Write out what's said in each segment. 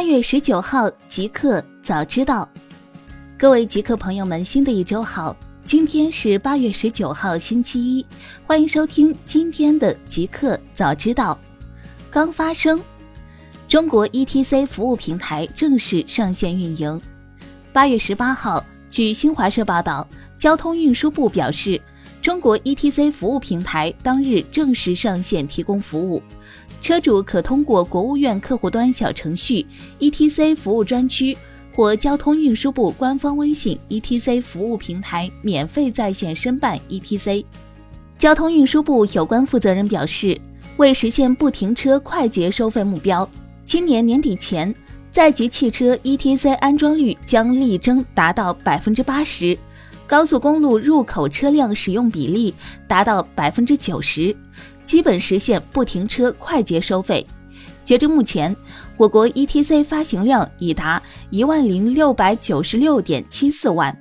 八月十九号，极客早知道，各位极客朋友们，新的一周好！今天是八月十九号，星期一，欢迎收听今天的极客早知道。刚发生，中国 ETC 服务平台正式上线运营。八月十八号，据新华社报道，交通运输部表示，中国 ETC 服务平台当日正式上线提供服务。车主可通过国务院客户端小程序 ETC 服务专区或交通运输部官方微信 ETC 服务平台免费在线申办 ETC。交通运输部有关负责人表示，为实现不停车快捷收费目标，今年年底前，在籍汽车 ETC 安装率将力争达到百分之八十，高速公路入口车辆使用比例达到百分之九十。基本实现不停车快捷收费。截至目前，我国 ETC 发行量已达一万零六百九十六点七四万。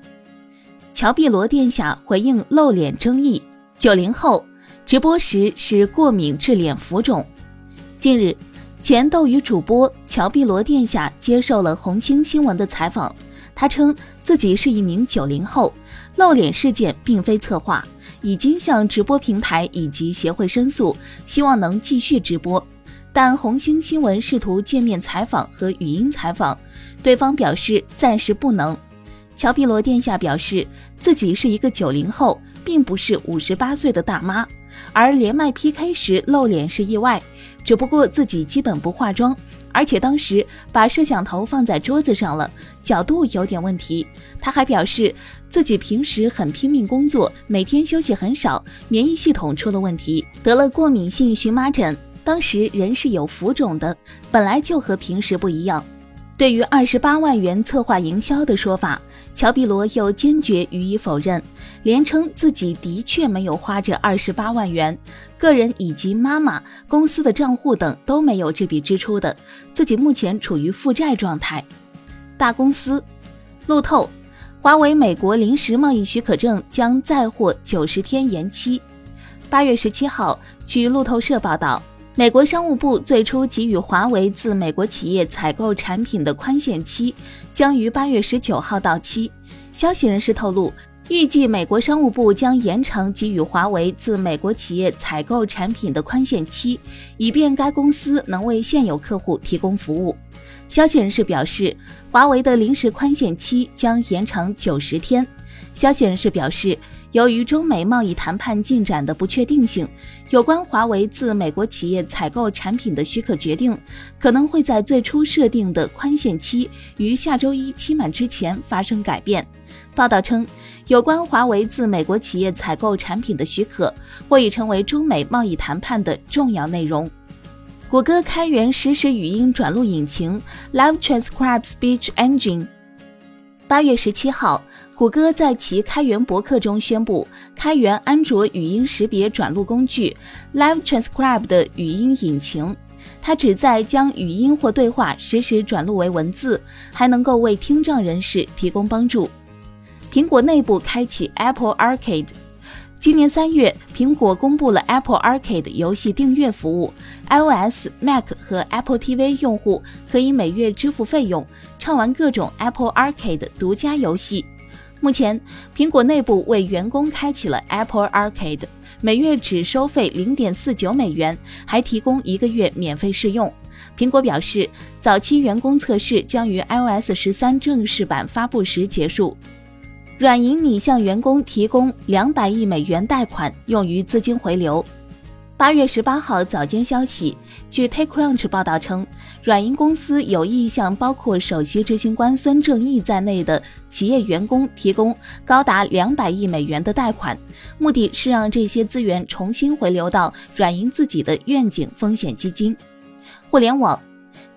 乔碧罗殿下回应露脸争议：九零后直播时是过敏致脸浮肿。近日，前斗鱼主播乔碧罗殿下接受了红星新闻的采访，他称自己是一名九零后，露脸事件并非策划。已经向直播平台以及协会申诉，希望能继续直播，但红星新闻试图见面采访和语音采访，对方表示暂时不能。乔碧罗殿下表示自己是一个九零后，并不是五十八岁的大妈，而连麦 PK 时露脸是意外，只不过自己基本不化妆。而且当时把摄像头放在桌子上了，角度有点问题。他还表示自己平时很拼命工作，每天休息很少，免疫系统出了问题，得了过敏性荨麻疹。当时人是有浮肿的，本来就和平时不一样。对于二十八万元策划营销的说法，乔碧罗又坚决予以否认，连称自己的确没有花这二十八万元，个人以及妈妈、公司的账户等都没有这笔支出的，自己目前处于负债状态。大公司，路透，华为美国临时贸易许可证将再获九十天延期。八月十七号，据路透社报道。美国商务部最初给予华为自美国企业采购产品的宽限期将于八月十九号到期。消息人士透露，预计美国商务部将延长给予华为自美国企业采购产品的宽限期，以便该公司能为现有客户提供服务。消息人士表示，华为的临时宽限期将延长九十天。消息人士表示。由于中美贸易谈判进展的不确定性，有关华为自美国企业采购产品的许可决定可能会在最初设定的宽限期于下周一期满之前发生改变。报道称，有关华为自美国企业采购产品的许可或已成为中美贸易谈判的重要内容。谷歌开源实时语音转录引擎 Live Transcribe Speech Engine。八月十七号。谷歌在其开源博客中宣布，开源安卓语音识别转录工具 Live Transcribe 的语音引擎，它旨在将语音或对话实时转录为文字，还能够为听障人士提供帮助。苹果内部开启 Apple Arcade。今年三月，苹果公布了 Apple Arcade 游戏订阅服务，iOS、Mac 和 Apple TV 用户可以每月支付费用，畅玩各种 Apple Arcade 独家游戏。目前，苹果内部为员工开启了 Apple Arcade，每月只收费零点四九美元，还提供一个月免费试用。苹果表示，早期员工测试将于 iOS 十三正式版发布时结束。软银拟向员工提供两百亿美元贷款，用于资金回流。八月十八号早间消息，据 TechCrunch 报道称，软银公司有意向包括首席执行官孙正义在内的企业员工提供高达两百亿美元的贷款，目的是让这些资源重新回流到软银自己的愿景风险基金。互联网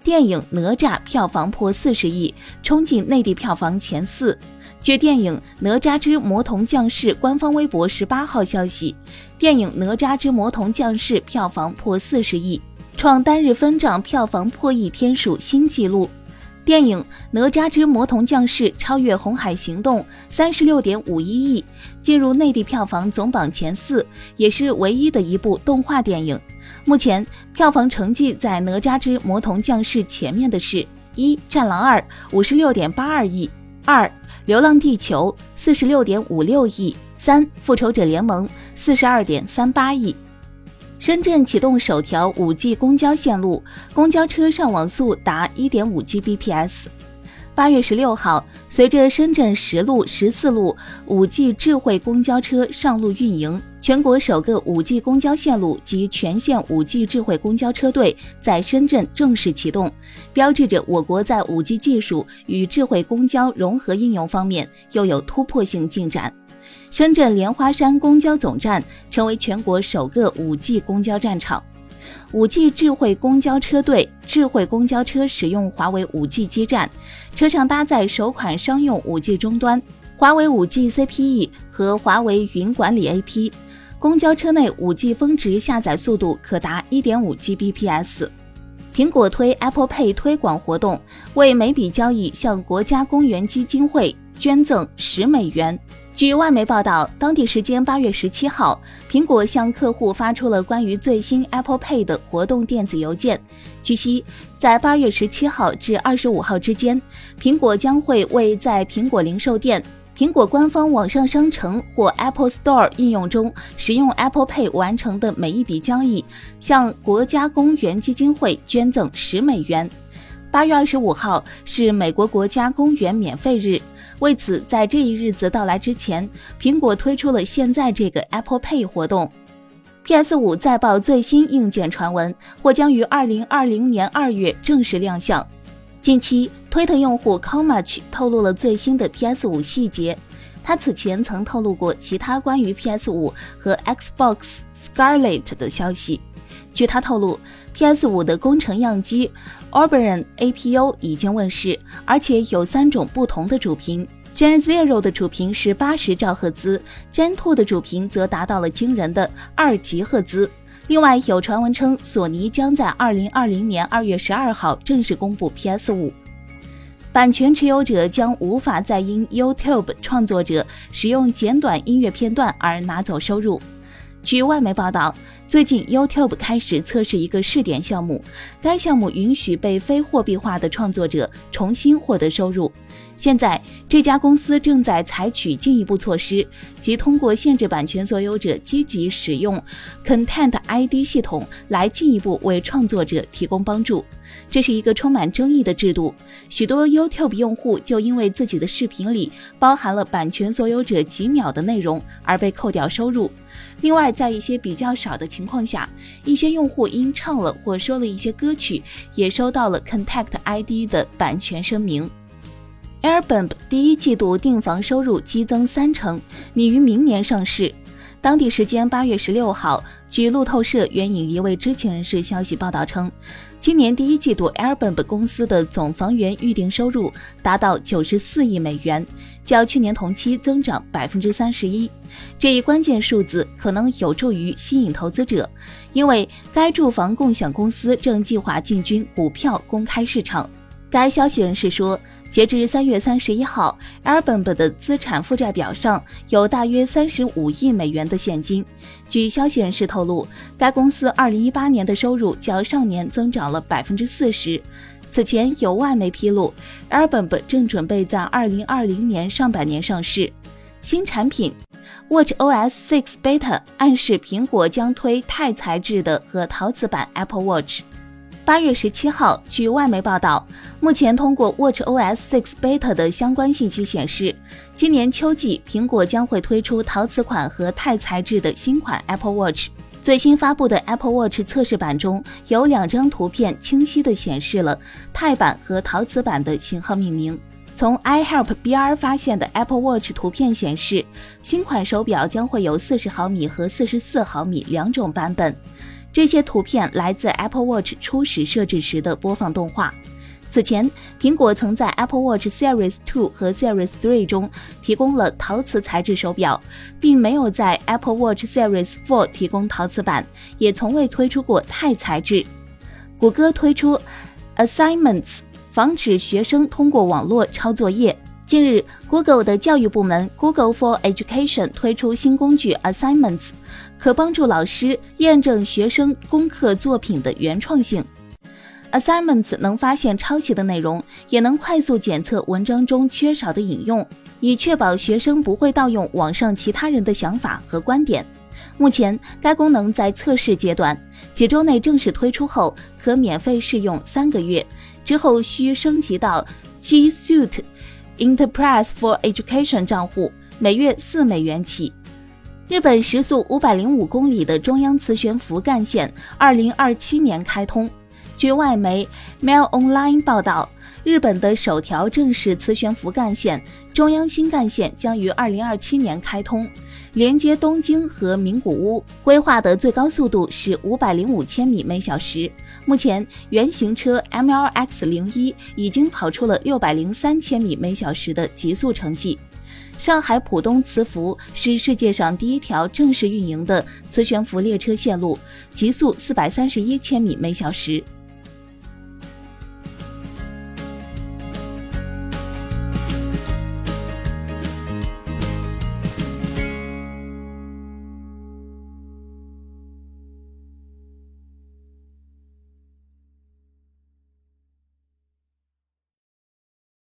电影《哪吒》票房破四十亿，冲进内地票房前四。据电影《哪吒之魔童降世》官方微博十八号消息，电影《哪吒之魔童降世》票房破四十亿，创单日分账票房破亿天数新纪录。电影《哪吒之魔童降世》超越《红海行动》三十六点五一亿，进入内地票房总榜前四，也是唯一的一部动画电影。目前票房成绩在《哪吒之魔童降世》前面的是《一、战狼二五十六点八二亿；二、流浪地球四十六点五六亿；三、复仇者联盟四十二点三八亿。深圳启动首条 5G 公交线路，公交车上网速达1.5 Gbps。八月十六号，随着深圳十路、十四路 5G 智慧公交车上路运营，全国首个 5G 公交线路及全线 5G 智慧公交车队在深圳正式启动，标志着我国在 5G 技术与智慧公交融合应用方面又有突破性进展。深圳莲花山公交总站成为全国首个 5G 公交站场。5G 智慧公交车队，智慧公交车使用华为 5G 基站，车上搭载首款商用 5G 终端，华为 5G CPE 和华为云管理 AP。公交车内 5G 峰值下载速度可达1.5 Gbps。苹果推 Apple Pay 推广活动，为每笔交易向国家公园基金会捐赠十美元。据外媒报道，当地时间八月十七号，苹果向客户发出了关于最新 Apple Pay 的活动电子邮件。据悉，在八月十七号至二十五号之间，苹果将会为在苹果零售店、苹果官方网上商城或 Apple Store 应用中使用 Apple Pay 完成的每一笔交易，向国家公园基金会捐赠十美元。八月二十五号是美国国家公园免费日。为此，在这一日子到来之前，苹果推出了现在这个 Apple Pay 活动。PS5 再曝最新硬件传闻，或将于2020年2月正式亮相。近期，推特用户 Comach 透露了最新的 PS5 细节。他此前曾透露过其他关于 PS5 和 Xbox Scarlet 的消息。据他透露，PS5 的工程样机 Oberon APU 已经问世，而且有三种不同的主频。Gen Zero 的主频是八十兆赫兹，Gen Two 的主频则达到了惊人的二级赫兹。另外，有传闻称索尼将在二零二零年二月十二号正式公布 PS 五版权持有者将无法再因 YouTube 创作者使用简短音乐片段而拿走收入。据外媒报道，最近 YouTube 开始测试一个试点项目，该项目允许被非货币化的创作者重新获得收入。现在，这家公司正在采取进一步措施，即通过限制版权所有者积极使用 Content ID 系统来进一步为创作者提供帮助。这是一个充满争议的制度，许多 YouTube 用户就因为自己的视频里包含了版权所有者几秒的内容而被扣掉收入。另外，在一些比较少的情况下，一些用户因唱了或说了一些歌曲，也收到了 Contact ID 的版权声明。Airbnb 第一季度订房收入激增三成，拟于明年上市。当地时间八月十六号，据路透社援引一位知情人士消息报道称，今年第一季度 Airbnb 公司的总房源预订收入达到九十四亿美元，较去年同期增长百分之三十一。这一关键数字可能有助于吸引投资者，因为该住房共享公司正计划进军股票公开市场。该消息人士说。截至三月三十一号，Airbnb 的资产负债表上有大约三十五亿美元的现金。据消息人士透露，该公司二零一八年的收入较上年增长了百分之四十。此前有外媒披露，Airbnb 正准备在二零二零年上半年上市。新产品 WatchOS 6 Beta 暗示苹果将推钛材质的和陶瓷版 Apple Watch。八月十七号，据外媒报道，目前通过 WatchOS 6 Beta 的相关信息显示，今年秋季苹果将会推出陶瓷款和钛材质的新款 Apple Watch。最新发布的 Apple Watch 测试版中有两张图片，清晰地显示了钛版和陶瓷版的型号命名。从 iHelp BR 发现的 Apple Watch 图片显示，新款手表将会有四十毫米和四十四毫米两种版本。这些图片来自 Apple Watch 初始设置时的播放动画。此前，苹果曾在 Apple Watch Series 2和 Series 3中提供了陶瓷材质手表，并没有在 Apple Watch Series 4提供陶瓷版，也从未推出过钛材质。谷歌推出 Assignments，防止学生通过网络抄作业。近日，Google 的教育部门 Google for Education 推出新工具 Assignments。可帮助老师验证学生功课作品的原创性。Assignments 能发现抄袭的内容，也能快速检测文章中缺少的引用，以确保学生不会盗用网上其他人的想法和观点。目前，该功能在测试阶段，几周内正式推出后可免费试用三个月，之后需升级到 G Suite Enterprise for Education 账户，每月四美元起。日本时速五百零五公里的中央磁悬浮干线，二零二七年开通。据外媒 Mail Online 报道，日本的首条正式磁悬浮干线——中央新干线将于二零二七年开通，连接东京和名古屋。规划的最高速度是五百零五千米每小时。目前，原型车 MLX 零一已经跑出了六百零三千米每小时的极速成绩。上海浦东磁浮是世界上第一条正式运营的磁悬浮列车线路，极速四百三十一千米每小时。